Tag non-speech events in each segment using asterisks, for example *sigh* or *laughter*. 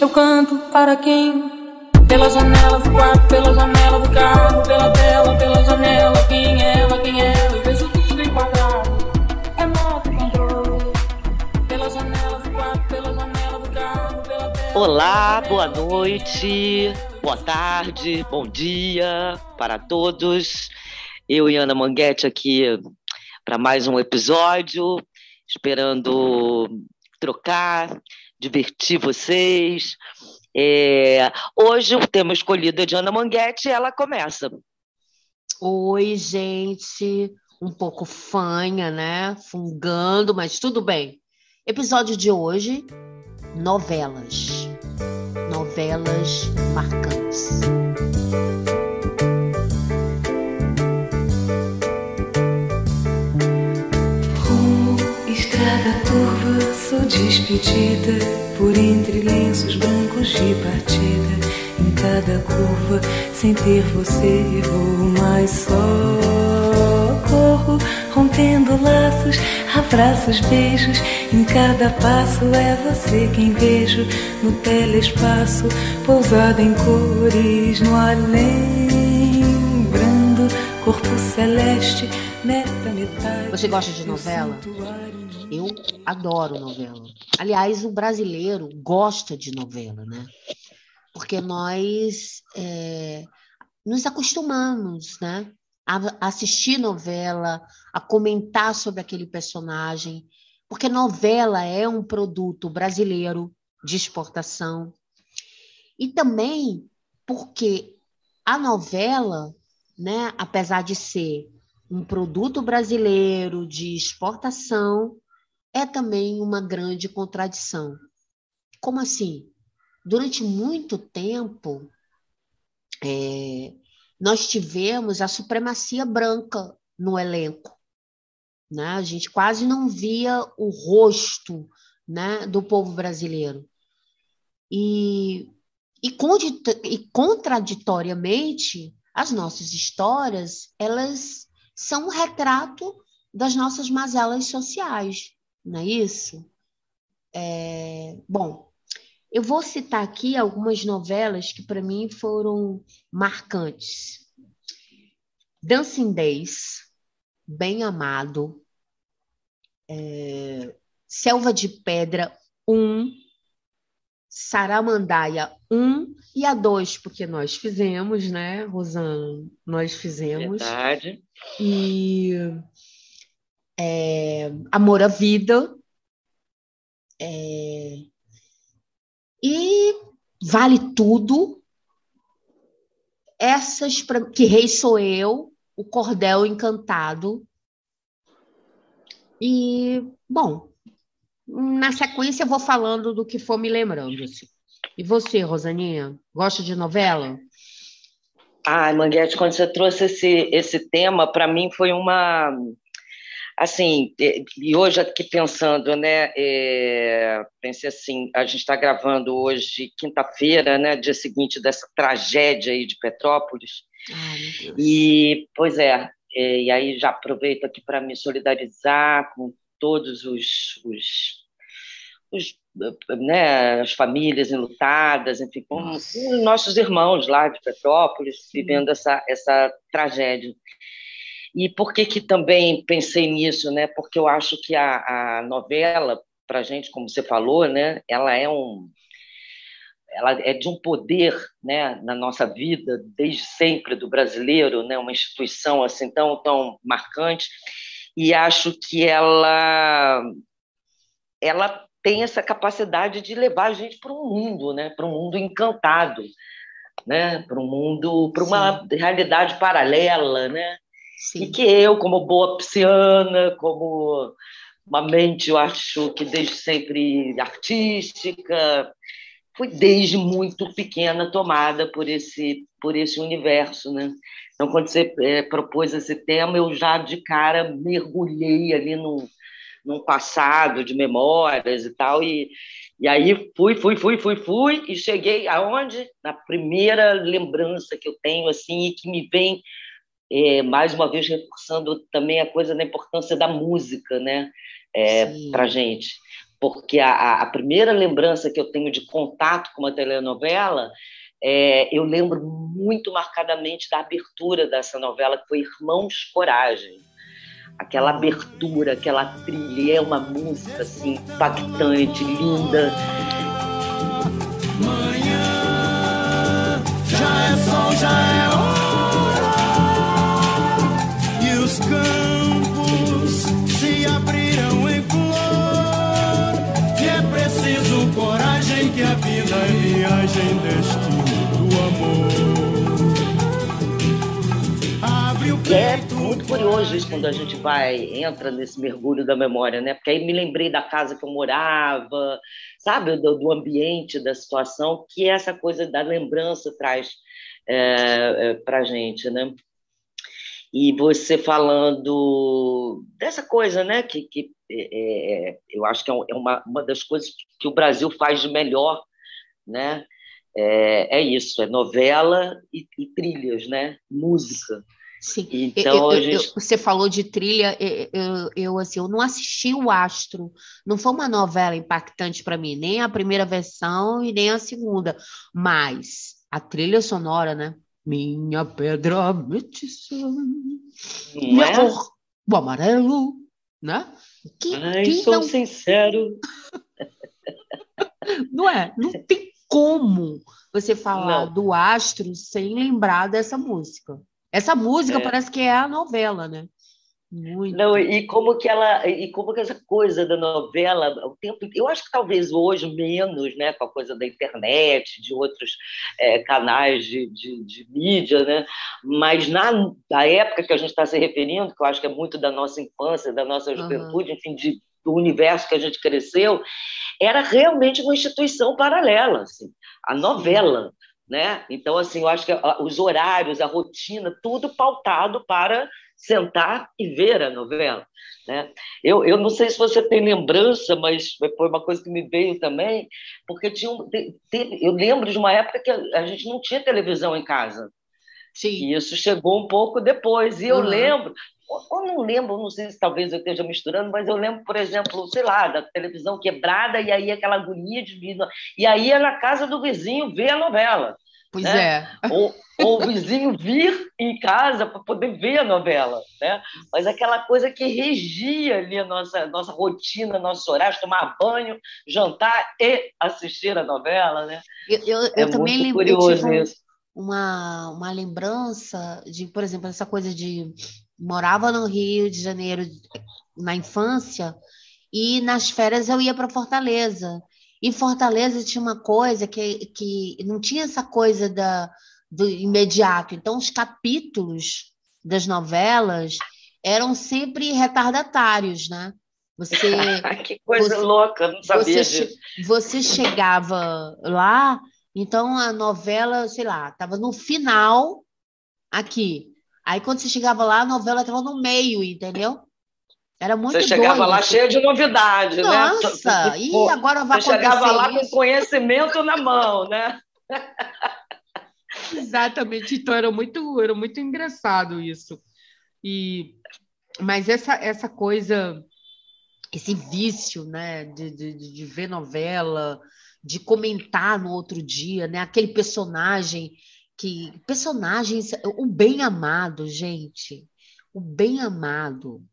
Eu canto para quem? Pela janela do quarto, pela janela do carro, pela tela, pela janela. Quem é ela, quem é ela? Eu vejo tudo enquadrado. Remoto controle. Pela janela do quarto, pela janela do carro, pela tela. Olá, boa noite, boa tarde, bom dia para todos. Eu e Ana Manguete aqui para mais um episódio, esperando trocar, divertir vocês. É, hoje o tema escolhido é de Ana Manguete e ela começa. Oi, gente. Um pouco fanha, né? Fungando, mas tudo bem. Episódio de hoje: novelas. Novelas marcantes. Sou despedida por entre lenços brancos de partida. Em cada curva, sem ter você, vou mais só. Corro, rompendo laços, abraços, beijos. Em cada passo é você quem vejo no telespaço, pousada em cores no além. Brando, corpo celeste, meta metade. Você gosta de novela? Eu adoro novela. Aliás, o brasileiro gosta de novela, né? Porque nós é, nos acostumamos, né? A assistir novela, a comentar sobre aquele personagem, porque novela é um produto brasileiro de exportação. E também porque a novela, né, apesar de ser um produto brasileiro de exportação, é também uma grande contradição. Como assim? Durante muito tempo, é, nós tivemos a supremacia branca no elenco. Né? A gente quase não via o rosto né, do povo brasileiro. E, e, e contraditoriamente, as nossas histórias elas são um retrato das nossas mazelas sociais, não é isso? É, bom, eu vou citar aqui algumas novelas que para mim foram marcantes. Dancing Days, Bem Amado, é, Selva de Pedra 1, Saramandaia 1 e a 2, porque nós fizemos, né, Rosana? Nós fizemos. Verdade. E é, Amor à Vida. é, e Vale Tudo. Essas, pra- que Rei Sou Eu, O Cordel Encantado. E, bom, na sequência eu vou falando do que for me lembrando. assim. E você, Rosaninha, gosta de novela? Ai, Manguete, quando você trouxe esse, esse tema, para mim foi uma. Assim, e e hoje aqui pensando, né? é, pensei assim: a gente está gravando hoje, quinta-feira, né? Dia seguinte dessa tragédia aí de Petrópolis. Ai, meu Deus. E, pois é, é, e aí já aproveito aqui para me solidarizar com todos os, os, os, né, as famílias enlutadas, enfim, com, Nossa. nossos irmãos lá de Petrópolis, vivendo essa, essa tragédia. E por que, que também pensei nisso? Né? Porque eu acho que a, a novela, para a gente, como você falou, né, ela é um, ela é de um poder né, na nossa vida desde sempre do brasileiro, né, uma instituição assim tão tão marcante. E acho que ela ela tem essa capacidade de levar a gente para um mundo, né, para um mundo encantado, né, para um mundo, para uma realidade paralela, né, e Sim. que eu, como boa pisciana, como uma mente, eu acho que desde sempre artística, fui desde muito pequena tomada por esse por esse universo, né? Então, quando você é, propôs esse tema, eu já de cara mergulhei ali num, num passado de memórias e tal, e, e aí fui, fui, fui, fui, fui, e cheguei aonde? Na primeira lembrança que eu tenho, assim, e que me vem é, mais uma vez reforçando também a coisa da importância da música, né, é, para gente, porque a, a primeira lembrança que eu tenho de contato com uma telenovela é, eu lembro muito marcadamente da abertura dessa novela, que foi Irmãos Coragem. Aquela abertura, aquela trilha, é uma música assim, impactante, linda. Manhã, já é sol, já é é muito curioso isso quando a gente vai, entra nesse mergulho da memória, né? Porque aí me lembrei da casa que eu morava, sabe? Do, do ambiente, da situação, que essa coisa da lembrança traz é, é, para a gente, né? E você falando dessa coisa, né? Que, que é, é eu acho que é, é uma, uma das coisas que o Brasil faz de melhor, né? É, é isso, é novela e, e trilhas, né? Música. Sim. Então, eu, eu, gente... você falou de trilha, eu, eu, assim, eu não assisti o Astro, não foi uma novela impactante para mim, nem a primeira versão e nem a segunda, mas a trilha sonora, né? Minha pedra metiça, minha é? cor, o amarelo, né? Que, Ai, sou não... sincero. *laughs* não é? Não tem como você falar não. do Astro sem lembrar dessa música. Essa música é. parece que é a novela, né? Muito. Não, e como que ela, e como que essa coisa da novela, o tempo, eu acho que talvez hoje menos, né, com a coisa da internet, de outros é, canais de, de, de, mídia, né, mas na, na época que a gente está se referindo, que eu acho que é muito da nossa infância, da nossa juventude, uhum. enfim, de, do universo que a gente cresceu, era realmente uma instituição paralela, assim, a novela, né? Então, assim, eu acho que os horários, a rotina, tudo pautado para sentar e ver a novela. Né? Eu, eu não sei se você tem lembrança, mas foi uma coisa que me veio também, porque tinha um, teve, eu lembro de uma época que a gente não tinha televisão em casa. Sim. E isso chegou um pouco depois. E eu uhum. lembro, eu não lembro, não sei se talvez eu esteja misturando, mas eu lembro, por exemplo, sei lá, da televisão quebrada e aí aquela agonia de vida. E aí ia na casa do vizinho ver a novela. Pois né? é. Ou, ou o vizinho vir em casa para poder ver a novela. Né? Mas aquela coisa que regia ali a nossa, nossa rotina, nosso horário, tomar banho, jantar e assistir a novela. Né? Eu, eu, é eu também lembro. Curioso isso. Uma, uma lembrança de, por exemplo, essa coisa de morava no Rio de Janeiro na infância e nas férias eu ia para Fortaleza. E Fortaleza tinha uma coisa que, que não tinha essa coisa da, do imediato. Então, os capítulos das novelas eram sempre retardatários, né? Você, *laughs* que coisa você, louca, não sabia você, disso. Você chegava lá, então a novela, sei lá, estava no final aqui. Aí quando você chegava lá, a novela estava no meio, entendeu? Era muito Você chegava doido. lá cheia de novidade, Nossa, né? Nossa, e agora vai Você chegava lá isso. com conhecimento na mão, né? *laughs* Exatamente, então era muito, era muito engraçado isso. E, mas essa, essa coisa, esse vício, né, de, de, de ver novela, de comentar no outro dia, né, aquele personagem que personagens, o bem amado, gente, o bem amado.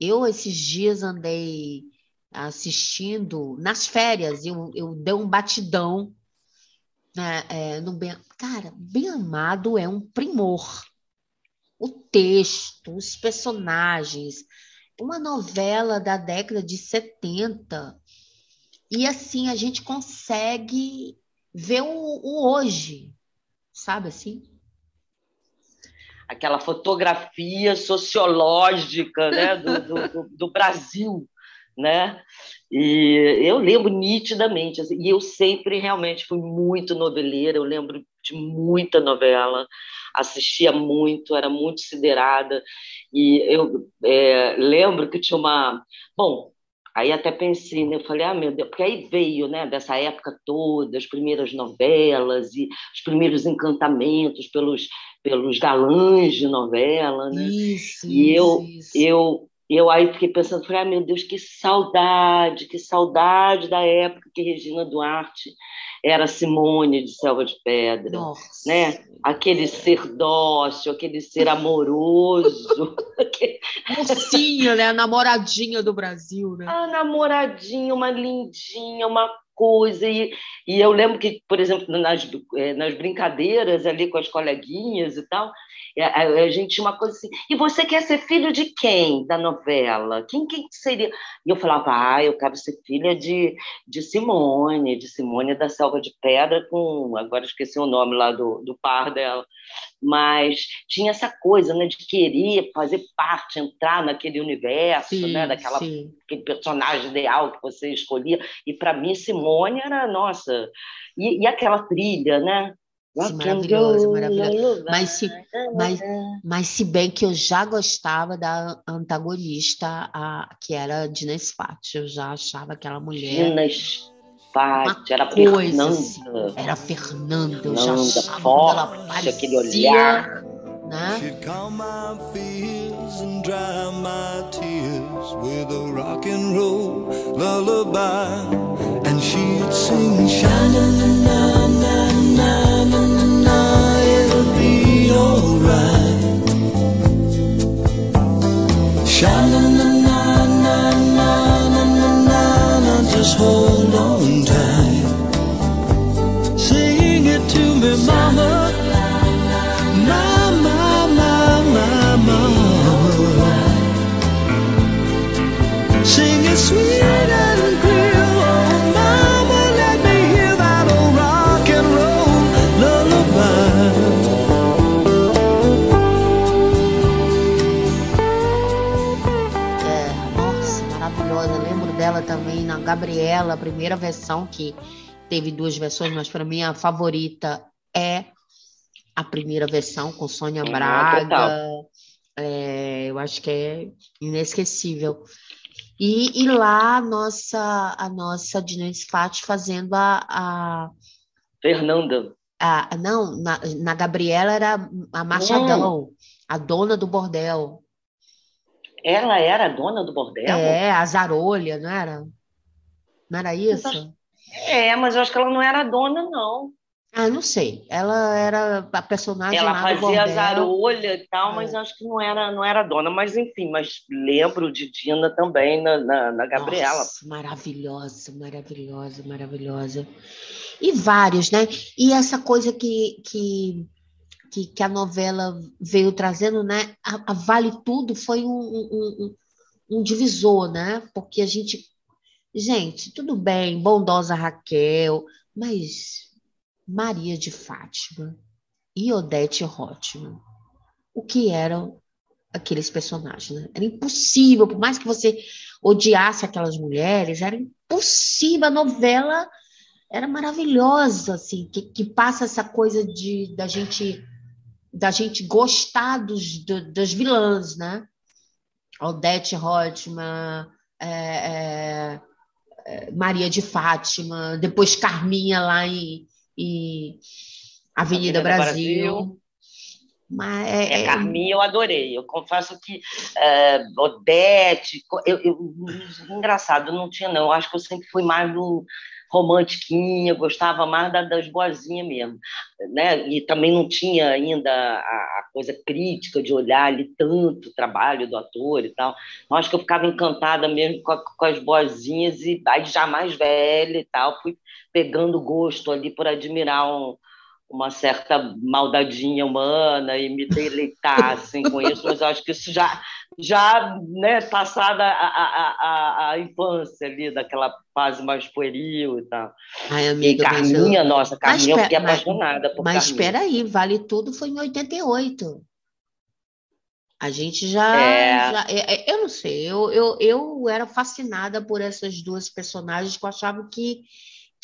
Eu esses dias andei assistindo nas férias, eu, eu dei um batidão né, é, no bem, cara, bem amado é um primor. O texto, os personagens, uma novela da década de 70. E assim a gente consegue ver o, o hoje, sabe assim? Aquela fotografia sociológica né, *laughs* do, do, do Brasil, né? E eu lembro nitidamente, assim, e eu sempre realmente fui muito noveleira, eu lembro de muita novela, assistia muito, era muito siderada, e eu é, lembro que tinha uma... Bom, Aí até pensei, né? Eu falei, ah, meu Deus, porque aí veio, né, dessa época toda, as primeiras novelas e os primeiros encantamentos pelos, pelos galãs de novela, né? Isso, e eu, isso. eu eu aí fiquei pensando, falei, ah, meu Deus, que saudade, que saudade da época que Regina Duarte era Simone de Selva de Pedra, Nossa. né? Aquele ser dócil, aquele ser amoroso, *laughs* Mocinha, né? A namoradinha do Brasil, né? a namoradinha, uma lindinha, uma coisa. E, e eu lembro que, por exemplo, nas, eh, nas brincadeiras ali com as coleguinhas e tal, eh, a, a gente tinha uma coisa assim, e você quer ser filho de quem da novela? Quem, quem seria? E eu falava, ah, eu quero ser filha de, de Simone, de Simone da Selva de Pedra, com, agora esqueci o nome lá do, do par dela, mas tinha essa coisa né, de querer fazer parte, entrar naquele universo, Sim, né, daquela, sim. Aquele personagem ideal que você escolhia, e para mim Simone era, nossa, e, e aquela trilha, né? Sim, maravilhosa, maravilhosa. Mas se, mas, mas se bem que eu já gostava da antagonista, a, que era Dina Spati, eu já achava aquela mulher Gina Spati, era coisa Fernanda. assim. Era a Fernanda, eu já Fernanda, achava ela forte, aquele olhar. She'd calm my fears and dry my tears with a rock and roll lullaby, and she'd sing, na na na na na na na na, it'll be all right. Na na na na na na na na, just hold on tight. Sing it to me, mama. Gabriela, a primeira versão, que teve duas versões, mas para mim a favorita é a primeira versão com Sônia Ah, Braga. É, eu acho que é inesquecível. E, e lá a nossa, a nossa Dina Spati fazendo a, a, Fernanda. a- não, na, na Gabriela era a Machadão, a dona do bordel. Ela era a dona do bordel? É, a Zarolha, não era? Não era isso? É, mas eu acho que ela não era dona, não. Ah, não sei. Ela era a personagem Ela fazia bordel. zarolha e tal, mas É. acho que não era, não era dona. Mas enfim, mas lembro de Dina também na, na, na Gabriela. Nossa, maravilhosa, maravilhosa, maravilhosa. E vários, né? E essa coisa que, que, que, que a novela veio trazendo, né? A, a Vale Tudo foi um, um, um- um divisor, né? Porque a gente. Gente, tudo bem, bondosa Raquel, mas Maria de Fátima e Odete Roitman, o que eram aqueles personagens, né? Era impossível, por mais que você odiasse aquelas mulheres, era impossível. A novela era maravilhosa, assim, que, que passa essa coisa de da gente da gente gostar dos, do- das vilãs, né? Odete Roitman, é, é, é, Maria de Fátima, depois Carminha lá em, em Avenida, Avenida Brasil. Brasil. Mas É, é, Carminha eu adorei. Eu confesso que é, Odete, eu, eu- engraçado, não tinha não. Eu acho que eu sempre fui mais do romantiquinha, gostava mais da- das boazinhas mesmo, né? E também não tinha ainda a, a coisa crítica de olhar ali tanto o trabalho do ator e tal. Eu acho que eu ficava encantada mesmo com, a- com as boazinhas e aí já mais velha e tal, fui pegando gosto ali por admirar um uma certa maldadinha humana e me deleitar assim, com isso, mas eu acho que isso já, já né, passada a, a, a, a infância ali, daquela fase mais pueril e tal. Ai, E amiga, mas eu- Carminha, nossa, Carminha, eu pe- fiquei mas- apaixonada por Mas espera aí, Vale Tudo foi em 88. A gente já, É. já- é- é- eu não sei, eu, eu, eu era fascinada por essas duas personagens que eu achava que,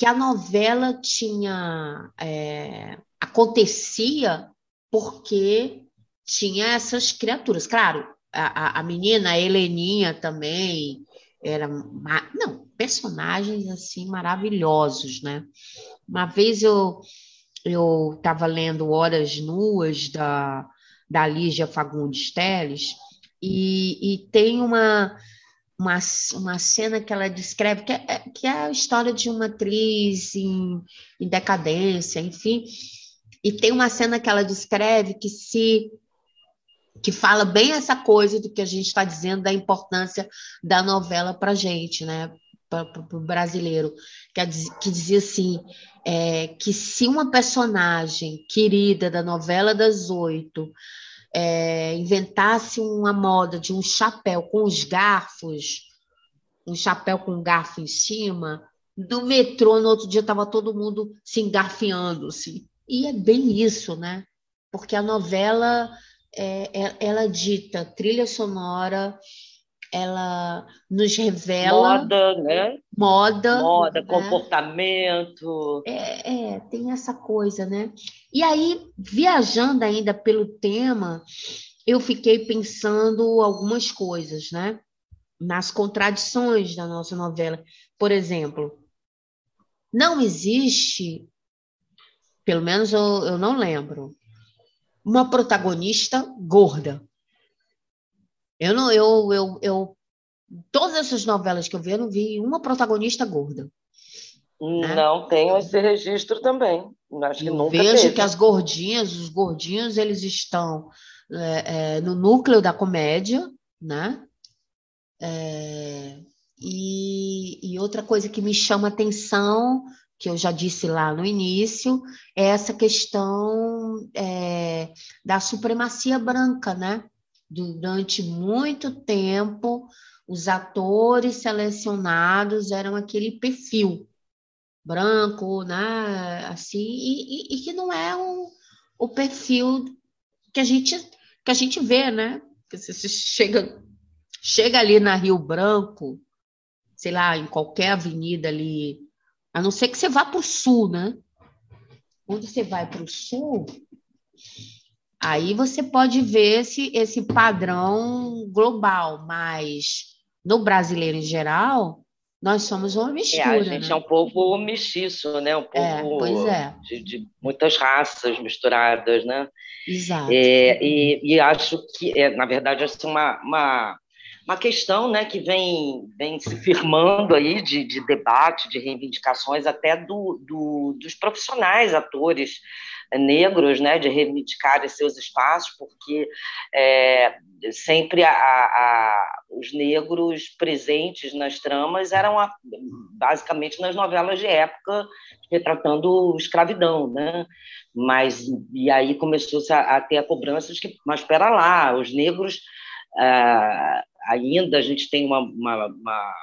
que a novela tinha é, acontecia porque tinha essas criaturas. Claro, a, a, menina, a Heleninha também era não, personagens assim maravilhosos, né? Uma vez eu eu estava lendo Horas Nuas da, da Lígia Fagundes Teles, E, e tem uma, uma, uma cena que ela descreve, que é, que é a história de uma atriz em, em decadência, enfim. E tem uma cena que ela descreve que se que fala bem essa coisa do que a gente está dizendo da importância da novela para a gente, né? Para o brasileiro, que, que dizia assim, é, que se uma personagem querida da novela das oito é, inventasse uma moda de um chapéu com os garfos, um chapéu com garfo em cima, do metrô, no outro dia estava todo mundo se engarfiando, assim. E é bem isso, né? Porque a novela, é, é, ela dita trilha sonora, ela nos revela moda, né? Moda, moda, né? comportamento. É, é, tem essa coisa, né? E aí, viajando ainda pelo tema, eu fiquei pensando algumas coisas, né? Nas contradições da nossa novela. Por exemplo, não existe, pelo menos eu, eu não lembro, uma protagonista gorda. Eu não, eu, eu, eu, todas essas novelas que eu vi, eu não vi uma protagonista gorda. Né? Não tenho esse registro também. Acho que eu nunca vejo teve. que as gordinhas, os gordinhos, eles estão é, é, no núcleo da comédia, né? É, e, e, outra coisa que me chama atenção, que eu já disse lá no início, é essa questão é, da supremacia branca, né? Durante muito tempo, os atores selecionados eram aquele perfil branco, né? Assim, e, e, e que não é o, o perfil que a gente que a gente vê, né? Que você chega chega ali na Rio Branco, sei lá, em qualquer avenida ali, a não ser que você vá para o sul, né? Quando você vai para o sul, Aí você pode ver esse, esse padrão global, mas no brasileiro em geral, nós somos uma mistura. É, a gente né? é um povo mestiço, né? Um é, povo pois é. de, de, muitas raças misturadas, né? Exato. É, e, e, acho que, é, na verdade, essa é uma, uma, uma questão né, que vem, vem se firmando aí de, de debate, de reivindicações até do, do, dos profissionais, atores, negros, né, de reivindicarem seus espaços, porque é, sempre a, a, os negros presentes nas tramas eram a, basicamente nas novelas de época retratando escravidão, né? Mas e aí começou a, a ter a cobrança de que, mas espera lá, os negros ah, ainda a gente tem uma, uma, uma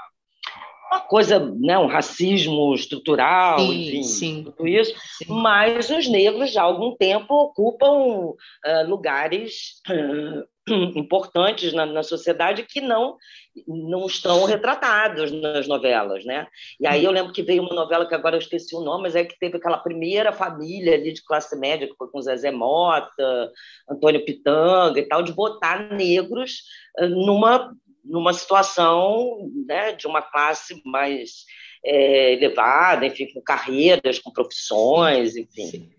uma coisa, né, um racismo estrutural, sim, enfim, sim. tudo isso, sim. mas os negros já há algum tempo ocupam uh, lugares uh, *clears throat* importantes na, na, sociedade que não não estão retratados nas novelas, né? E aí eu lembro que veio uma novela que agora eu esqueci o nome, mas é que teve aquela primeira família ali de classe média que foi com Zezé Mota, Antônio Pitanga e tal, de botar negros uh, numa numa situação né, de uma classe mais é, elevada, enfim, com carreiras, com profissões, enfim.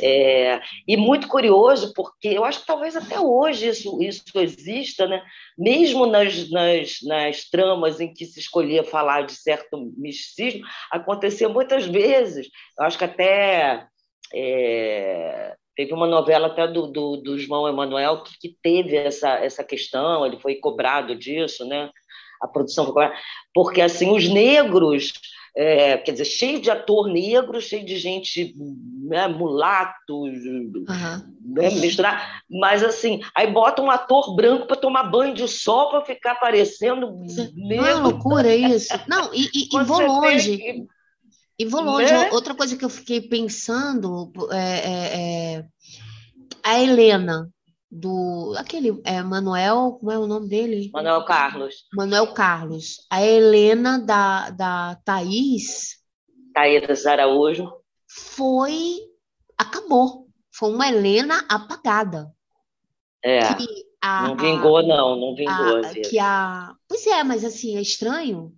É, e muito curioso, porque eu acho que talvez até hoje isso, isso exista, né? mesmo nas, nas, nas tramas em que se escolhia falar de certo misticismo, acontecia muitas vezes. Eu acho que até é, Teve uma novela até do, do, do João Emanuel que, que, teve essa, essa questão, ele foi cobrado disso, né? A produção foi cobrada, porque assim, os negros, é, quer dizer, cheio de ator negro, cheio de gente né, mulato, uhum. né, misturar, mas assim, aí bota um ator branco para tomar banho de sol para ficar parecendo negro. Não é loucura isso. Não, e, e, e vou longe. Que e vou longe. Né? Outra coisa que eu fiquei pensando é, é, é a Helena, do aquele é, Manuel, como é o nome dele? Manuel Carlos. Manuel Carlos. A Helena da, da Thaís. Thaís Araújo. Foi. Acabou. Foi uma Helena apagada. É. A, não vingou, a, não, não vingou. A, que a... Pois é, mas assim, é estranho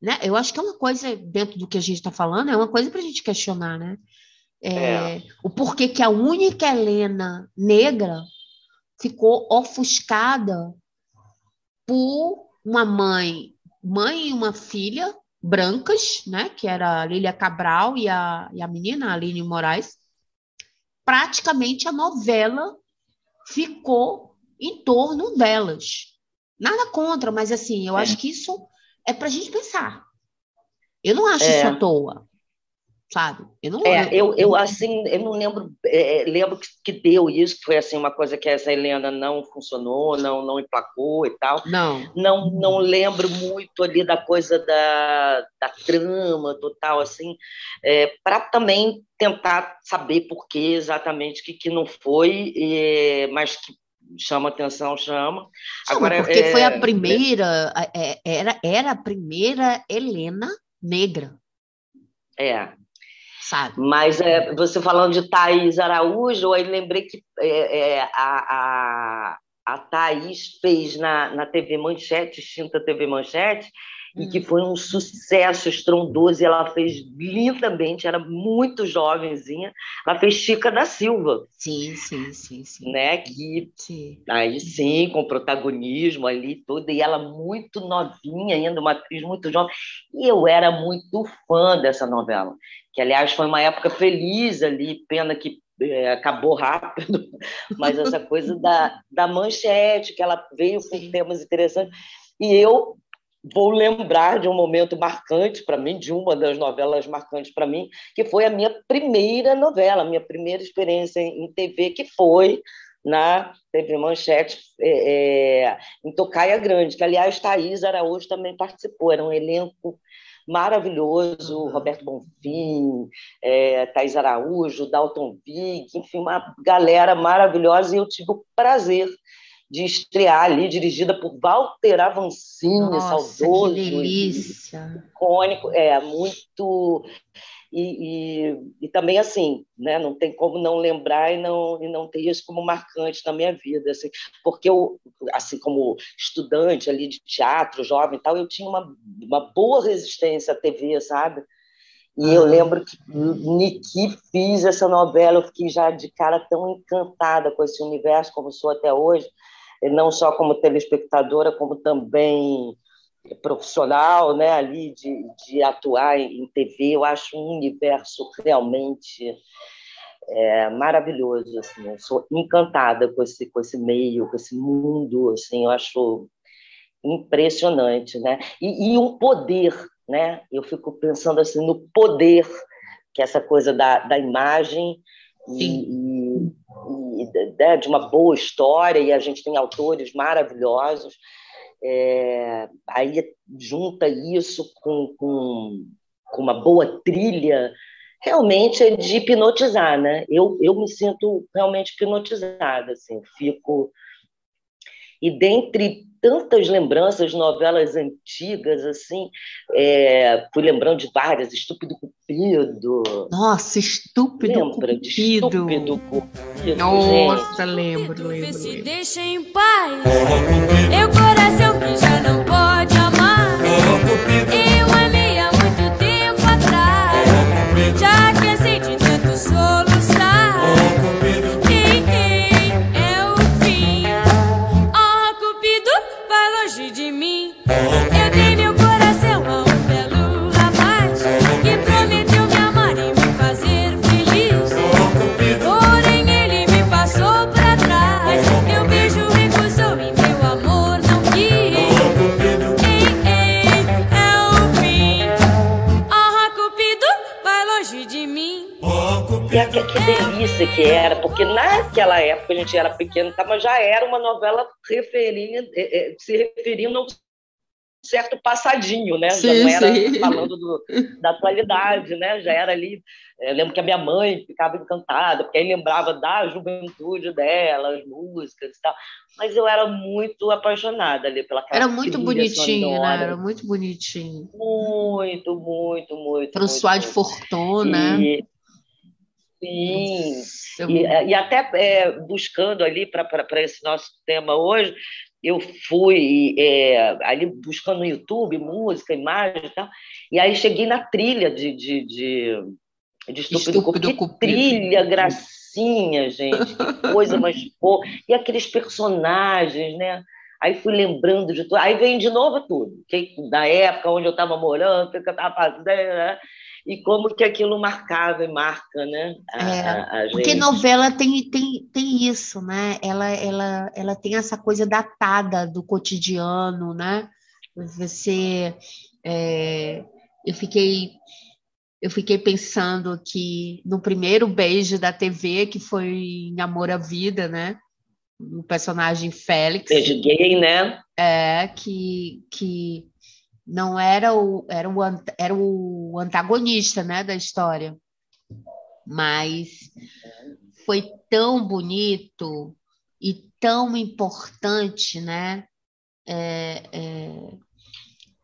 né? Eu acho que é uma coisa, dentro do que a gente está falando, é uma coisa para a gente questionar, né? É, é. O porquê que a única Helena negra ficou ofuscada por uma mãe, mãe e uma filha brancas, né, que era a Lília Cabral e a, e a menina, a Aline Moraes, praticamente a novela ficou em torno delas. Nada contra, mas assim, eu é. acho que isso é para a gente pensar. Eu não acho é. isso à toa sabe? Eu não é, eu, eu assim, eu não lembro, é, lembro que, que, deu isso, que foi assim uma coisa que essa Helena não funcionou, não não emplacou e tal. Não. Não não lembro muito ali da coisa da, da trama total assim, é, para também tentar saber por que exatamente que que não foi, é, mas que chama atenção, chama. Agora porque é, foi a primeira, é, era era a primeira Helena negra. É, sabe? Mas é, você falando de Thaís Araújo, aí lembrei que é, é, a, a, a Thaís fez na, na TV Manchete, extinta TV Manchete, e que hum. foi um sucesso estrondoso, e ela fez lindamente, era muito jovenzinha, ela fez Chica da Silva. Sim, sim, sim, sim. Né? Que, sim. Aí sim, com protagonismo ali, tudo, e ela muito novinha ainda, uma atriz muito jovem, e eu era muito fã dessa novela que aliás foi uma época feliz ali, pena que é, acabou rápido, *laughs* mas essa coisa da, *laughs* da manchete, que ela veio com temas interessantes. E eu vou lembrar de um momento marcante para mim, de uma das novelas marcantes para mim, que foi a minha primeira novela, a minha primeira experiência em TV, que foi na TV Manchete, é, é, em Tocaia Grande, que, aliás, Thaís Araújo também participou, era um elenco maravilhoso, uhum. Roberto Bonfim, é, Thais Araújo, Dalton Vig, enfim, uma galera maravilhosa, e eu tive o prazer de estrear ali, dirigida por Walter Avancini, Nossa, saudoso. Que delícia! Icônico, é, muito e, e, e, também assim, né, não tem como não lembrar e não, e não ter isso como marcante na minha vida, assim, porque eu, assim como estudante ali de teatro, jovem e tal, eu tinha uma, uma boa resistência à TV, sabe? E eu lembro que Niki fiz essa novela, eu fiquei já de cara tão encantada com esse universo como sou até hoje, não só como telespectadora, como também profissional, né, ali de, de atuar em TV, eu acho um universo realmente é, maravilhoso, assim, eu sou encantada com esse com esse meio, com esse mundo, assim, eu acho impressionante, né? E, e um poder, né? Eu fico pensando assim no poder que essa coisa da, da imagem né, de uma boa história e a gente tem autores maravilhosos é, aí junta isso com, com, com, uma boa trilha, realmente é de hipnotizar, né? Eu, eu me sinto realmente hipnotizada, assim, fico... E dentre tantas lembranças, novelas antigas, assim, é, fui lembrando de várias, Estúpido Cupido. Nossa, Estúpido Lembra Cupido. De estúpido Cupido. Nossa, gente. lembro, lembro. Se deixa em paz. Eu 80, tá? mas já era uma novela referindo, é, é, se referindo a um certo passadinho, né? Sim, já não era sim. falando do, da atualidade, né? Já era ali. É, eu lembro que a minha mãe ficava encantada, porque aí lembrava da juventude dela, as músicas e tal. Mas eu era muito apaixonada ali pela Era muito bonitinho, né? sonora. né? Era muito bonitinho. Muito, muito, muito. François muito, de Fortun, né? Sim, Eu- e, e até é, buscando ali para esse nosso tema hoje, eu fui é, ali buscando no YouTube música, imagem e tal, e aí cheguei na trilha de, de, de, De estúpido, estúpido que cupido. trilha, gracinha, gente, que coisa mais *laughs* boa. E aqueles personagens, né? Aí fui lembrando de tudo. Aí vem de novo tudo. Que, da época onde eu estava morando, o que eu estava fazendo, né? E como que aquilo marcava e marca, né? A, é, a, a porque novela tem, tem, tem isso, né? Ela, ela, ela tem essa coisa datada do cotidiano, né? Você, é, eu fiquei eu fiquei pensando que no primeiro beijo da TV, que foi em Amor à Vida, né? O personagem Félix. Beijo gay, né? É, que, que não era o, era o, era o antagonista né, da história. Mas foi tão bonito e tão importante, né? É, é,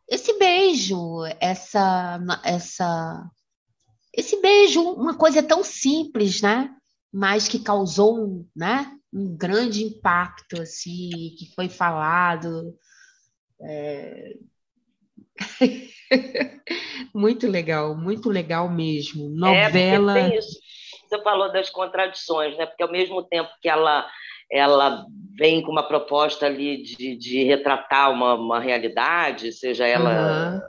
esse beijo, essa, essa, esse beijo, uma coisa tão simples, né? Mas que causou, né? Um grande impacto, assim, que foi falado. É, *laughs* muito legal, muito legal mesmo. Novela. É. Você falou das contradições, né? Porque ao mesmo tempo que ela ela vem com uma proposta ali de, de retratar uma, uma realidade, seja ela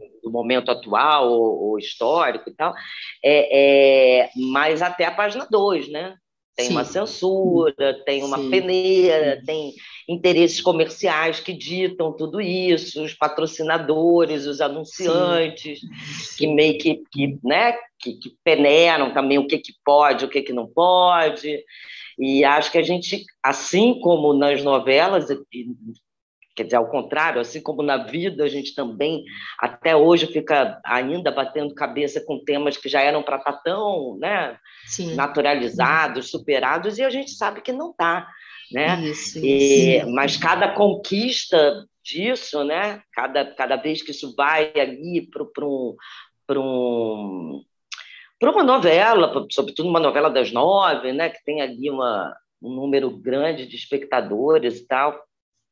uhum. do momento atual ou, ou, histórico e tal, é, é, mas até a página 2, né? Tem Sim. uma censura, tem uma Sim. peneira, tem interesses comerciais que ditam tudo isso, os patrocinadores, os anunciantes, Sim. que meio que, que, né, que, que peneiram também o que, que pode, o que, que não pode. E acho que a gente, assim como nas novelas, Quer dizer, ao contrário, assim como na vida, a gente também, até hoje, fica ainda batendo cabeça com temas que já eram para estar tá tão né, naturalizados, superados, e a gente sabe que não está. Né? Isso, e, isso. Mas cada conquista disso, né? cada, cada vez que isso vai ali para um, um, uma novela, sobretudo uma novela das nove, né? que tem ali uma, um número grande de espectadores e tal,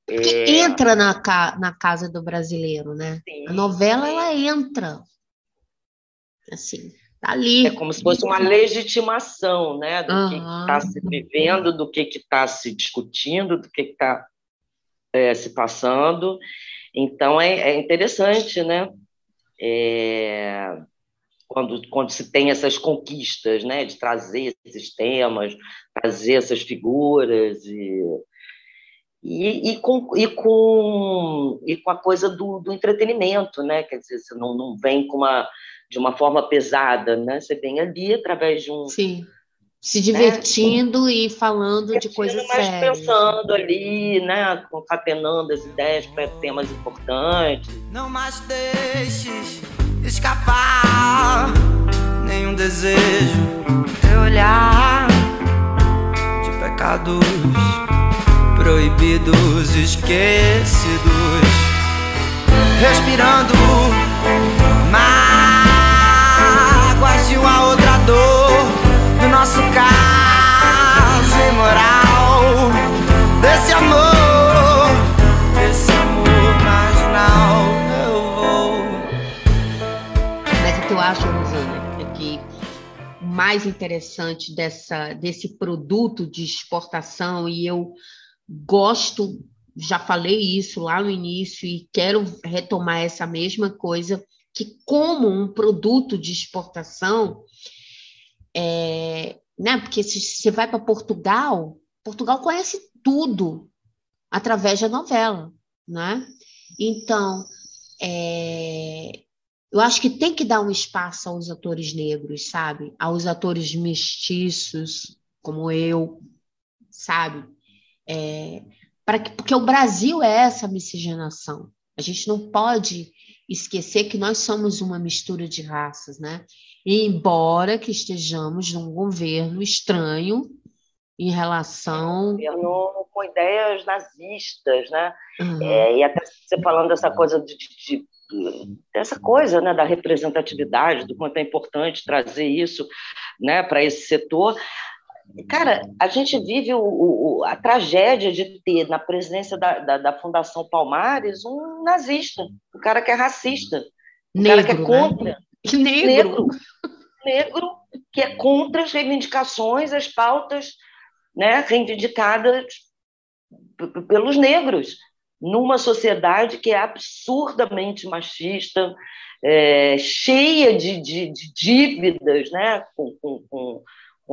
porque é... entra na, ca... na casa do brasileiro, né? Sim, a novela, sim. ela entra. Assim, tá ali. É como se fosse uma legitimação, né? Do uhum. que está se vivendo, do que está se discutindo, do que está é, se passando. Então, é, é interessante, né? É, quando, quando se tem essas conquistas, né? De trazer esses temas, trazer essas figuras e e, e, com, e, com, e com a coisa do, do entretenimento, né? Quer dizer, você não, não vem com uma, de uma forma pesada, né? Você vem ali através de um. Sim. Se divertindo né? e falando divertindo, de coisas mas sérias. pensando ali, né? Concatenando as ideias para temas importantes. Não mais deixes escapar nenhum desejo, teu olhar de pecados proibidos, esquecidos, respirando mágoas de uma outra dor do nosso caso imoral, desse amor, desse amor marginal. Eu vou. Mas o que eu acho, Rosana, é que mais interessante dessa, desse produto de exportação, e eu gosto, já falei isso lá no início e quero retomar essa mesma coisa, que como um produto de exportação, é, né? Porque se você vai para Portugal, Portugal conhece tudo através da novela, né? Então, é, eu acho que tem que dar um espaço aos atores negros, sabe? Aos atores mestiços, como eu, sabe? É, para que, porque o Brasil é essa miscigenação. A gente não pode esquecer que nós somos uma mistura de raças, né? E embora que estejamos num governo estranho em relação. governo com ideias nazistas, né? Uhum. É, e até você falando dessa coisa de, de, de dessa coisa né, da representatividade, do quanto é importante trazer isso né, para esse setor. Cara, a gente vive o, o, a tragédia de ter na presidência da, da, da, Fundação Palmares um nazista, um cara que é racista, um negro, cara que é contra. Né? Negro. negro. Negro, que é contra as reivindicações, as pautas né, reivindicadas pelos negros, numa sociedade que é absurdamente machista, é, cheia de, de, de, dívidas né, com, com, com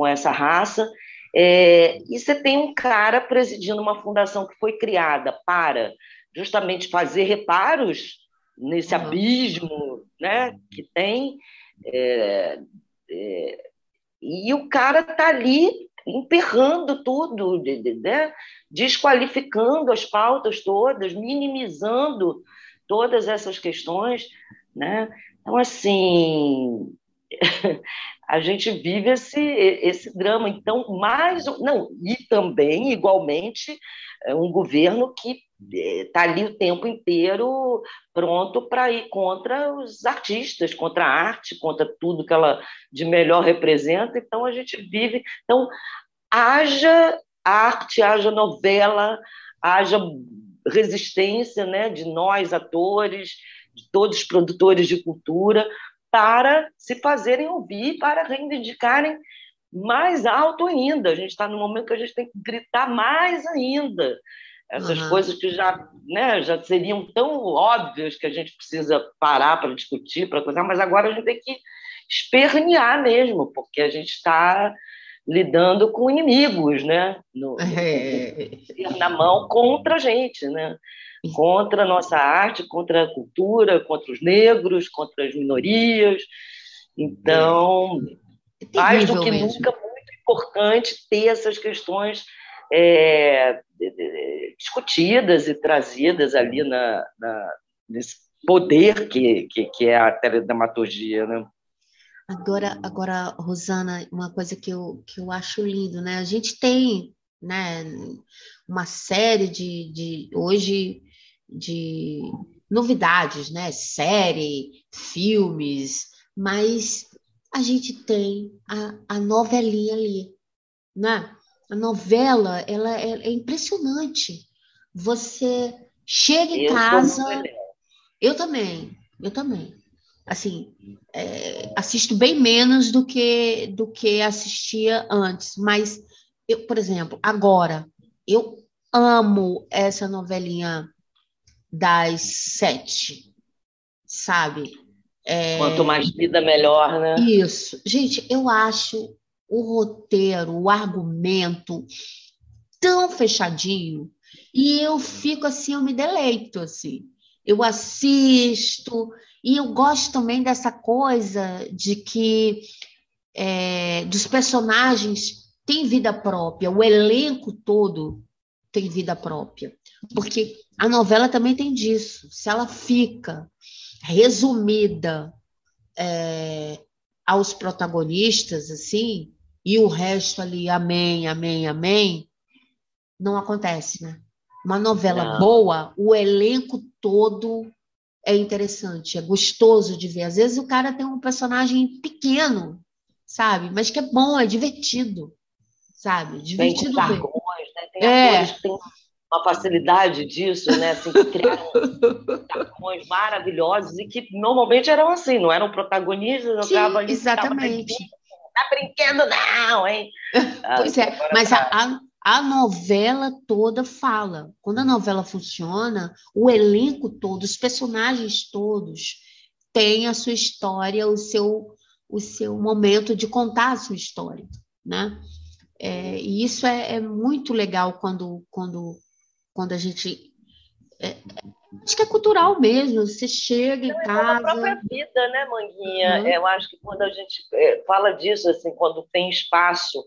essa raça. É, e você tem um cara presidindo uma fundação que foi criada para justamente fazer reparos nesse uhum. abismo né, que tem. É, é, e o cara está ali emperrando tudo, né? desqualificando as pautas todas, minimizando todas essas questões. Né? Então, assim, *laughs* a gente vive esse, esse drama. Então, mais. Não, e também, igualmente, é um governo que está ali o tempo inteiro pronto para ir contra os artistas, contra a arte, contra tudo que ela de melhor representa. Então a gente vive. Então haja arte, haja novela, haja resistência, né, de nós atores, de todos os produtores de cultura, para se fazerem ouvir, para reivindicarem mais alto ainda. A gente está no momento que a gente tem que gritar mais ainda essas uhum. coisas que já, né, já seriam tão óbvias que a gente precisa parar para discutir, para coisa, mas agora a gente tem que espernear mesmo, porque a gente está lidando com inimigos, né, no, é. na mão contra a gente, né, contra a nossa arte, contra a cultura, contra os negros, contra as minorias. Então, é. mais do que mesmo. nunca, muito importante ter essas questões é, discutidas e trazidas ali na, na, nesse poder que, que, que é a teledramaturgia, né? Agora, agora, Rosana, uma coisa que eu, que eu acho lindo, né? A gente tem, né, uma série de, de hoje de novidades, né? Série, filmes, mas a gente tem a, a novelinha ali, né? A novela, ela é, é impressionante. Você chega em eu casa. Eu também, eu também. Assim, é, assisto bem menos do que do que assistia antes, mas eu, por exemplo, agora eu amo essa novelinha das sete, sabe? É... Quanto mais vida, melhor, né? Isso. Gente, eu acho o roteiro, o argumento tão fechadinho e eu fico assim, eu me deleito assim. Eu assisto e eu gosto também dessa coisa de que é, dos personagens têm vida própria, o elenco todo tem vida própria, porque a novela também tem disso. Se ela fica resumida é, aos protagonistas assim, e o resto ali, amém, amém, amém, não acontece, né? Uma novela não. boa, o elenco todo é interessante, é gostoso de ver. Às vezes o cara tem um personagem pequeno, sabe? Mas que é bom, é divertido, sabe? Divertido tem ver. né? Tem é. atores que têm uma facilidade disso, né? Assim, que criaram maravilhosos e que normalmente eram assim, não eram protagonistas, não estavam ali. Exatamente tá brincando, não, hein? *laughs* pois é, mas a, a, a, novela toda fala. Quando a novela funciona, o elenco todo, os personagens todos têm a sua história, o seu, o seu momento de contar a sua história, né? É, e isso é, é, muito legal quando, quando, quando a gente é, Acho que é cultural mesmo, você chega em casa. É a própria vida, né, Manguinha? Uhum. Eu acho que quando a gente é, fala disso, assim, quando tem espaço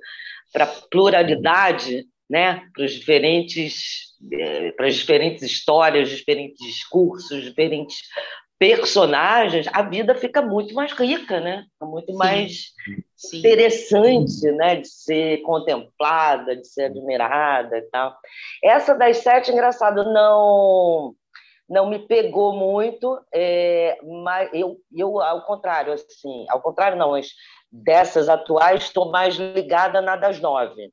para pluralidade, né, para os diferentes, é, para as diferentes histórias, diferentes discursos, diferentes personagens, a vida fica muito mais rica, né? Muito Sim. mais Sim. interessante, né, de ser contemplada, de ser admirada e tal. Essa das sete, engraçado, não não me pegou muito, é, mas eu, eu, ao contrário, assim, ao contrário não, mas dessas atuais, estou mais ligada na das nove,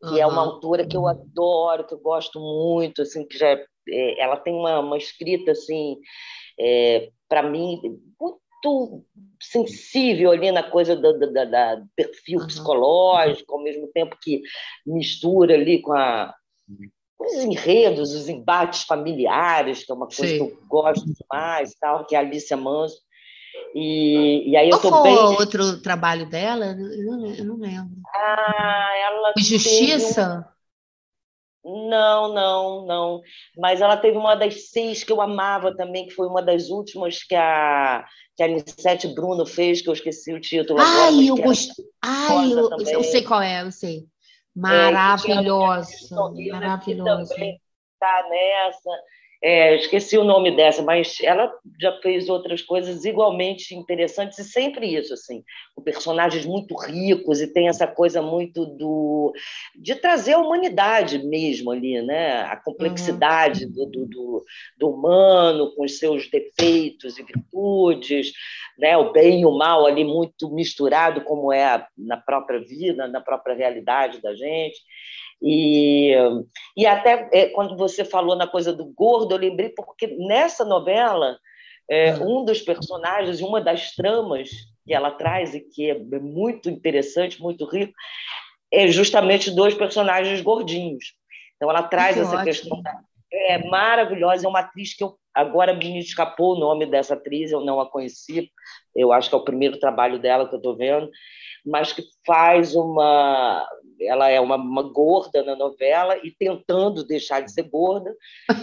que uhum. é uma autora que eu adoro, que eu gosto muito, assim, que já é, é ela tem uma, uma escrita, assim, é, para mim, muito sensível ali na coisa do, do, do, do perfil Uhum. psicológico, ao mesmo tempo que mistura ali com a os enredos, os embates familiares, que é uma coisa Sim. que eu gosto demais, tal, que é a Alicia Manso. E, e aí eu Qual estou foi bem. outro trabalho dela? Eu não, eu não lembro. Ah, ela Justiça? um- Não, não, não. Mas ela teve uma das seis que eu amava também, que foi uma das últimas que a, que a Anissete Bruno fez, que eu esqueci o título agora. Ai, mas eu gostei. Ai, eu, eu sei qual é, eu sei. É, Maravilhosa, que maravilhosa. também está nessa. É, esqueci o nome dessa, mas ela já fez outras coisas igualmente interessantes e sempre isso, assim, com personagens muito ricos e tem essa coisa muito do de trazer a humanidade mesmo ali, né? A complexidade do, do, do, do humano com os seus defeitos e virtudes, né? O bem e o mal ali muito misturado, como é na própria vida, na própria realidade da gente. E, e até é, quando você falou na coisa do gordo, eu lembrei porque nessa novela, é, um dos personagens, uma das tramas que ela traz e que é muito interessante, muito rico, é justamente dois personagens gordinhos. Então ela traz Que essa ótimo. questão. da- É maravilhosa, é uma atriz que eu agora me escapou o nome dessa atriz, eu não a conheci. Eu acho que é o primeiro trabalho dela que eu estou vendo, mas que faz uma ela é uma, uma gorda na novela e tentando deixar de ser gorda.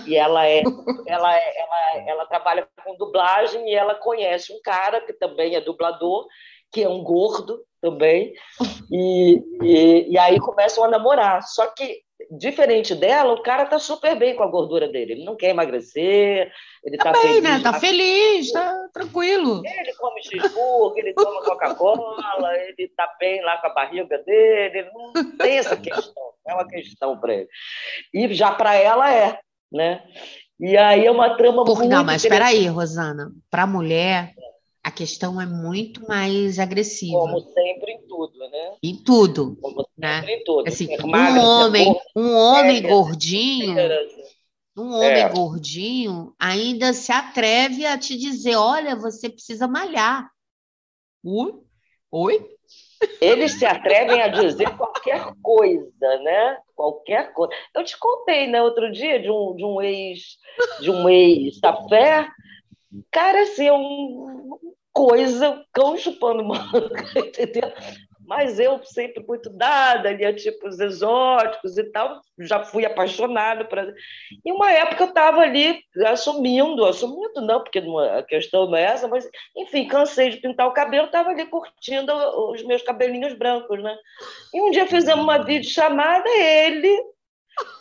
E ela é *laughs* ela é- ela ela trabalha com dublagem e ela conhece um cara que também é dublador que é um gordo também. E, e, e aí começam a namorar. Só que diferente dela o cara tá super bem com a gordura dele ele não quer emagrecer ele tá, Tá bem, feliz né? Tá lá feliz, tá tranquilo. ele come cheeseburger, ele toma Coca-Cola, *laughs* ele está bem lá com a barriga dele, ele não tem essa *laughs* questão, não é uma questão para ele. E já para ela é, né? E aí é uma trama Por, muito não, mas espera aí, Rosana. Para a mulher, a questão é muito mais agressiva. como sempre em tudo, né? Em tudo. Como Né? sempre em tudo. Assim, um magra, ser homem, um homem é, gordinho, um homem É. gordinho ainda se atreve a te dizer, olha, você precisa malhar. Oi? Oi? Eles se atrevem a dizer qualquer coisa, né? Qualquer coisa. Eu te contei, né, outro dia, de um, de um ex, de um ex-tafé, cara, assim, é um, coisa, cão chupando manga, *laughs* entendeu? Mas eu sempre muito dada ali a tipos exóticos e tal, já fui apaixonada. Pra... E uma época eu estava ali assumindo, assumindo não, porque não, a questão não é essa, mas enfim, cansei de pintar o cabelo, estava ali curtindo os meus cabelinhos brancos, né? E um dia fizemos uma videochamada, ele,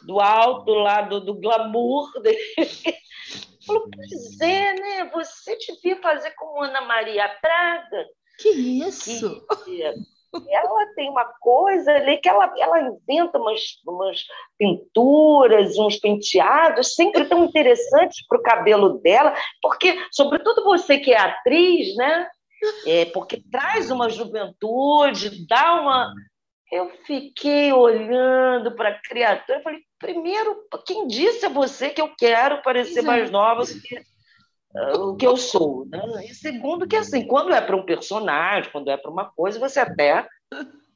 do alto lá do, do glamour *laughs* dele, falou: Pois é, né? Você devia fazer como Ana Maria Braga, Que isso? que ela tem uma coisa ali que ela, ela inventa umas, umas pinturas, uns penteados sempre tão interessantes para o cabelo dela, porque, sobretudo você que é atriz, né? É, porque traz uma juventude, dá uma. Eu fiquei olhando para a criatura, eu falei, primeiro, quem disse a você que eu quero parecer é. mais nova do que ah, o que eu sou? Né? E segundo, que assim, quando é para um personagem, quando é para uma coisa, você até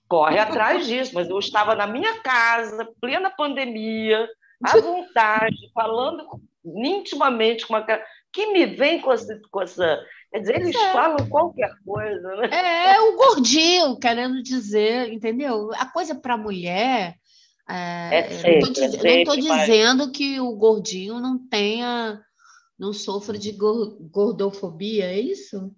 corre atrás disso, mas eu estava na minha casa, plena pandemia, à *laughs* vontade, falando intimamente com uma cara. Quem me vem com essa. Com essa... Quer dizer, eles falam qualquer coisa, né? É o gordinho querendo dizer, entendeu? A coisa para a mulher. é, É não sempre, é diz- não sempre mais. dizendo que o gordinho não tenha, não sofra de gor- gordofobia, é isso?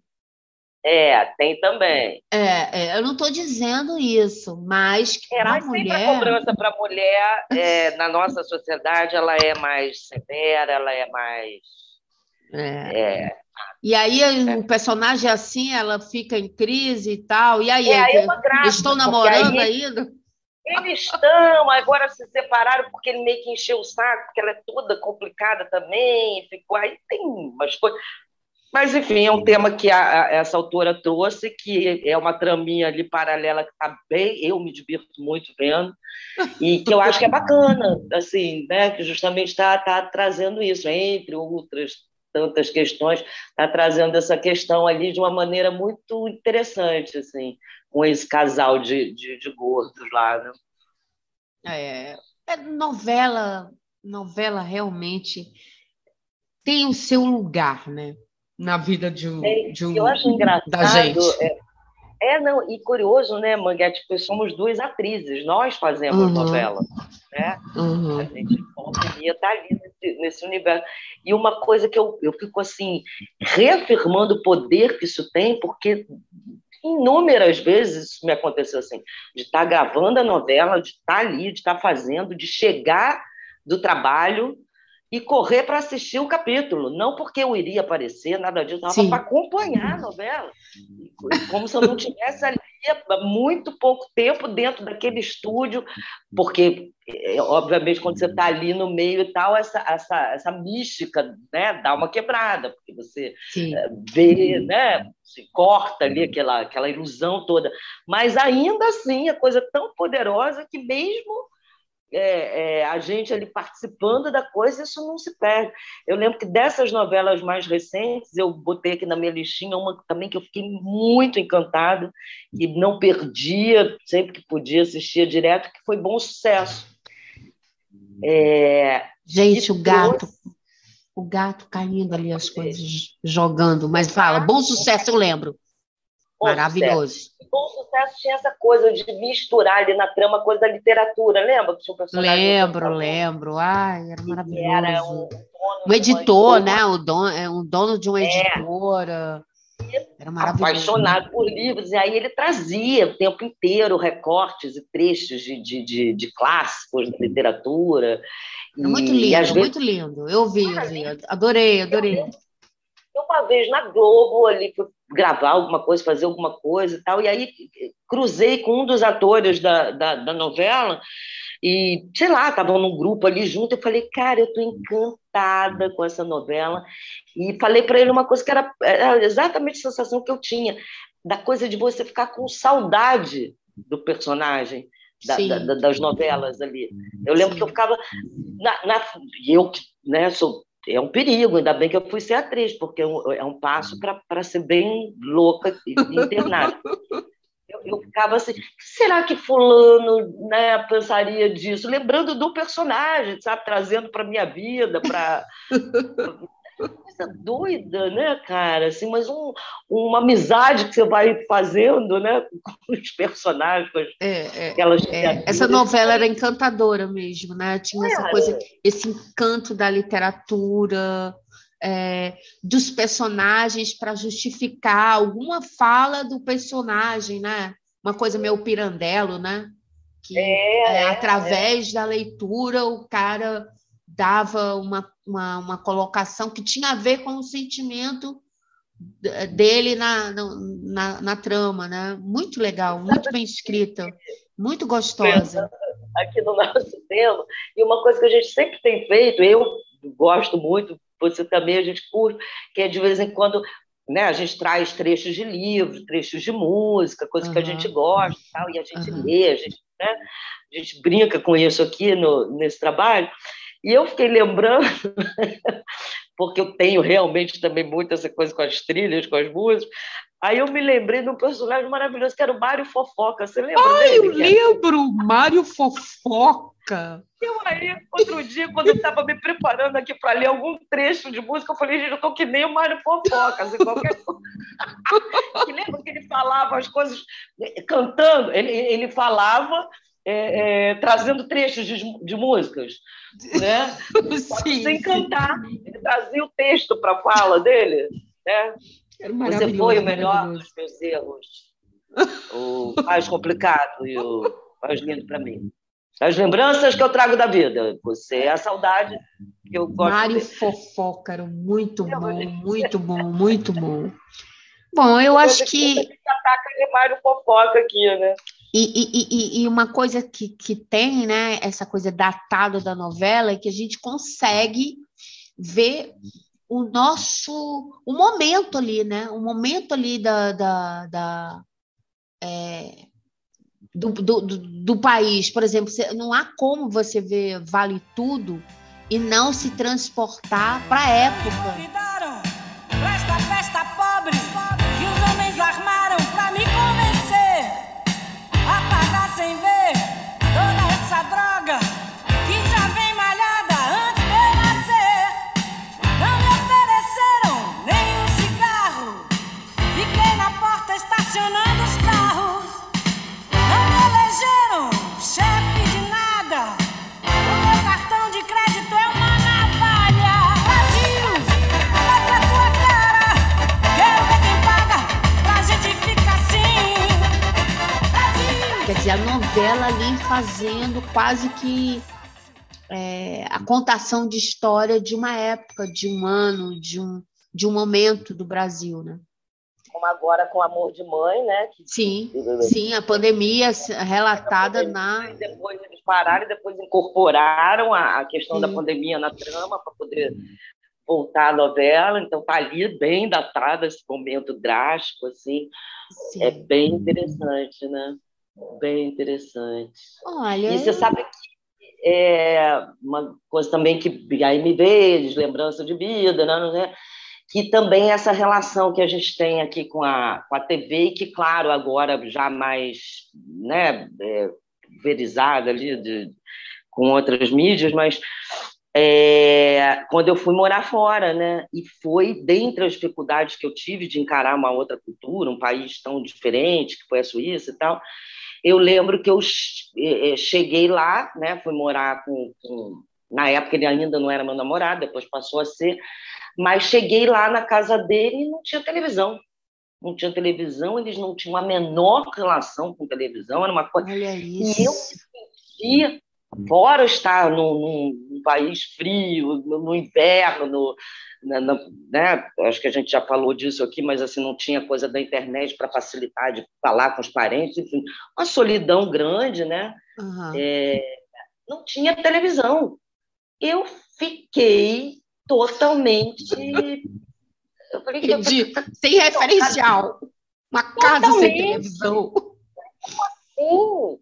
É, tem também. É, é, eu não estou dizendo isso, mas É, para a mas sempre a mulher. cobrança para a mulher, é, na nossa sociedade, ela é mais severa, ela é mais. É. É, E aí o personagem é assim, ela fica em crise e tal. E aí, É, aí é estão porque namorando aí- ainda? Eles estão, agora se separaram porque ele meio que encheu o saco, porque ela é toda complicada também, ficou aí, tem umas coisas. Mas, enfim, é um tema que a, a- essa autora trouxe, que é uma traminha ali paralela que está bem, eu me divirto muito vendo, e que eu acho que é bacana, assim, né, que justamente está tá trazendo isso, entre outras tantas questões, está trazendo essa questão ali de uma maneira muito interessante, assim, com esse casal de, de, de gordos lá. Né? É, é, novela, novela realmente tem o seu lugar, né? Na vida de um, É, de um eu acho engraçado. da gente. É, é, não, e curioso, né, Manguete, porque somos duas atrizes, nós fazemos Uhum. novela, né? A Uhum. gente volta e meia tá ali nesse, nesse universo. E uma coisa que eu, eu fico assim, reafirmando o poder que isso tem, porque inúmeras vezes isso me aconteceu assim, de estar gravando a novela, de estar ali, de estar fazendo, de chegar do trabalho e correr para assistir o capítulo. Não porque eu iria aparecer, nada disso, Sim. para acompanhar a novela. Como se eu não tivesse ali há muito pouco tempo dentro daquele estúdio, porque, é, obviamente, quando você está ali no meio e tal, essa, essa, essa mística né, dá uma quebrada, porque você Sim. vê, né, se corta ali aquela, aquela ilusão toda. Mas ainda assim, a coisa é tão poderosa que mesmo é, é, a gente ali participando da coisa, isso não se perde. Eu lembro que dessas novelas mais recentes, eu botei aqui na minha listinha uma também que eu fiquei muito encantada e não perdia, sempre que podia, assistia direto, que foi Bom Sucesso. É, Gente, o gato, o gato caindo ali as coisas, jogando. Mas fala, bom sucesso, eu lembro. Maravilhoso. Bom Sucesso tinha essa coisa de misturar ali na trama a coisa da literatura, lembra? Que tinha um personagem Lembro, lembro. Ai, era maravilhoso. era um, Um editor, né? O dono, é um dono de uma É. editora. Era maravilhoso. apaixonado por livros, e aí ele trazia o tempo inteiro recortes e trechos de, de, de, de clássicos da literatura. É muito E, lindo, vezes, muito lindo. Eu vi, eu vi. Adorei, adorei. uma vez na Globo, ali, fui gravar alguma coisa, fazer alguma coisa e tal, e aí cruzei com um dos atores da, da, da novela, e, sei lá, estavam num grupo ali junto, eu falei, cara, eu estou encantada com essa novela, e falei para ele uma coisa que era, era exatamente a sensação que eu tinha, da coisa de você ficar com saudade do personagem, da- da- da- das novelas ali. Eu lembro Sim. que eu ficava. Na, na- eu, que, né, sou. É um perigo, ainda bem que eu fui ser atriz, porque é um, é passo para ser bem louca e internada. *laughs* Eu, eu ficava assim, será que fulano né, pensaria disso? Lembrando do personagem, sabe? Trazendo para minha vida, para *laughs* coisa doida, né, cara? Assim, mas um, uma amizade que você vai fazendo, né, com *laughs* os personagens, É, é. aquelas É, essa novela era encantadora mesmo, né? Tinha essa Era. coisa, esse encanto da literatura, é, dos personagens para justificar alguma fala do personagem, né? Uma coisa meio pirandelo, né? Que É, é, é, através da leitura o cara dava uma, uma, uma colocação que tinha a ver com o sentimento dele na, na, na, trama, né? Muito legal, muito bem escrita, muito gostosa. aqui no nosso tema. E uma coisa que a gente sempre tem feito, eu gosto muito, você também, a gente curte, que é de vez em quando né, a gente traz trechos de livros, trechos de música, coisa que a gente gosta e tal, e a gente Aham. lê, a gente, né, a gente brinca com isso aqui no, nesse trabalho. E eu fiquei lembrando, *laughs* porque eu tenho realmente também muito essa coisa com as trilhas, com as músicas. Aí eu me lembrei de um personagem maravilhoso que era o Mário Fofoca. Você lembra dele? Eu lembro, Mário Fofoca. eu aí, outro dia, quando eu estava me preparando aqui para ler algum trecho de música, eu falei, gente, eu estou que nem o Mário Fofoca, assim, qualquer coisa. *laughs* que lembra que ele falava as coisas cantando, ele, ele falava é, é, trazendo trechos de, de músicas, né? *laughs* Sim, sem cantar. Ele trazia o texto para a fala dele, né? Você foi o melhor dos meus erros, o mais complicado e o mais lindo para mim. As lembranças que eu trago da vida. Você é a saudade que eu gosto Mário de Fofoca era muito Eu bom, muito bom, muito bom. Bom, eu acho que A gente ataca de Mário Fofoca aqui, né? E, e- e- uma coisa que, que tem, né, essa coisa datada da novela, é que a gente consegue ver o nosso, o momento ali, né, o momento ali da, da, da, é, do, do, do, país. Por exemplo, não há como você ver Vale Tudo e não se transportar para a época. A novela ali fazendo quase que é, a contação de história de uma época, de um ano, de um, de um momento do Brasil, né? Como agora com Amor de Mãe, né? Que, sim, sim, a pandemia relatada a pandemia, na. Depois eles pararam e depois incorporaram a, a questão sim. da pandemia na trama para poder voltar à novela. Então está ali bem datada esse momento drástico, assim. Sim. É bem interessante, né? Bem interessante. Olha. E você sabe que é uma coisa também que aí me veio, lembrança de vida, né, né? que também essa relação que a gente tem aqui com a, com a TV, e que, claro, agora já mais né, é, verizada ali de, com outras mídias, mas é, quando eu fui morar fora, né? E foi dentre as dificuldades que eu tive de encarar uma outra cultura, um país tão diferente, que foi a Suíça e tal, eu lembro que eu é, é, cheguei lá, né? Fui morar com, com, na época ele ainda não era meu namorado, depois passou a ser, mas cheguei lá na casa dele e não tinha televisão. Não tinha televisão, eles não tinham a menor relação com televisão, era uma coisa. Olha isso. E eu me sentia, fora estar num, num, país frio, no, no inverno, no, na, na, né? acho que a gente já falou disso aqui, mas assim não tinha coisa da internet para facilitar de falar com os parentes, enfim, uma solidão grande, né? Uhum. É, não tinha televisão. Eu fiquei totalmente. Eu falei, Entendi. Sem referencial. Uma casa totalmente. sem televisão. Sim.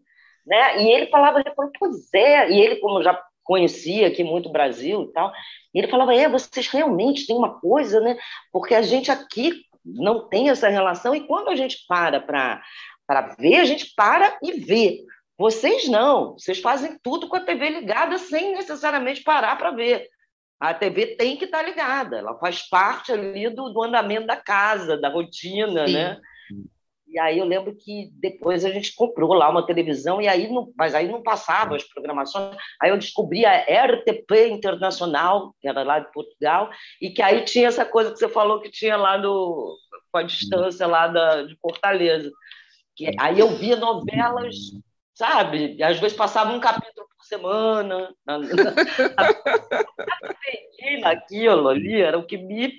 Né? E ele falava, ele falou, pois é, e ele, como já conhecia aqui muito o Brasil e tal, ele falava, é, vocês realmente têm uma coisa, né? Porque a gente aqui não tem essa relação, e quando a gente para para ver, a gente para e vê. Vocês não, vocês fazem tudo com a TV ligada sem necessariamente parar para ver. A TV tem que estar ligada, ela faz parte ali do, do andamento da casa, da rotina, Sim. né? E aí eu lembro que depois a gente comprou lá uma televisão, e aí não, mas aí não passava as programações. Aí eu descobri a RTP Internacional, que era lá de Portugal, e que aí tinha essa coisa que você falou que tinha lá no, com a distância lá da, de Fortaleza. Que, aí eu via novelas, sabe? Às vezes passava um capítulo por semana. Na, na, na, naquilo ali, era o que me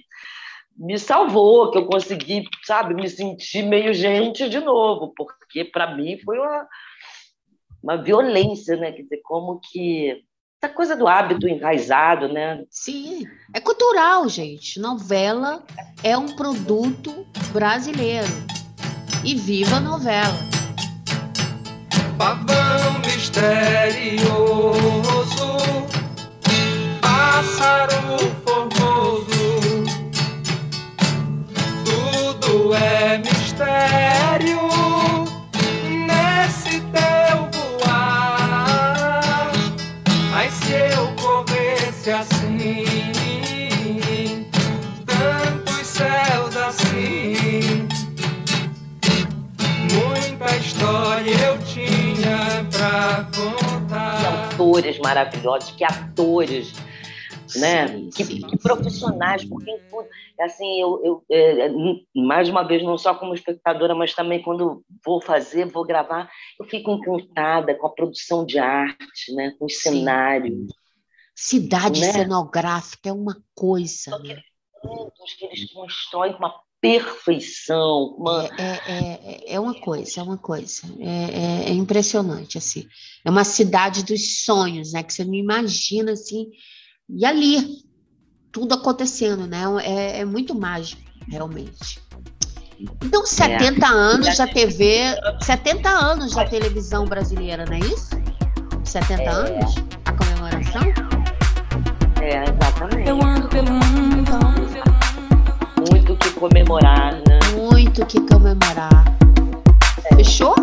me salvou, que eu consegui, sabe, me sentir meio gente de novo, porque para mim foi uma, uma violência, né? Quer dizer, como que essa coisa do hábito enraizado, né? Sim, é cultural, gente. Novela é um produto brasileiro. E viva a novela. Pavão misterioso, pássaro é mistério nesse teu voar. Mas se eu corresse assim, tantos céus assim, muita história eu tinha pra contar. Que autores maravilhosos, que atores né? Sim, que, sim. que, profissionais, porque assim eu, eu é, mais uma vez não só como espectadora, mas também quando vou fazer, vou gravar, eu fico encantada com a produção de arte, né? Com os sim. cenários. Cidade né? cenográfica é uma coisa. Né? que eles constroem com uma perfeição. Uma... É, é, é, é, uma coisa, é uma coisa. É, é, é, impressionante, assim. É uma cidade dos sonhos, né? Que você não imagina, assim, e ali, tudo acontecendo, né? É, é muito mágico, realmente. Então, 70 é. anos da TV, 70 anos da televisão brasileira, não é isso? 70 é. anos? A comemoração? É, exatamente. Eu ando pelo mundo. Muito que comemorar, né? Muito que comemorar. É. Fechou?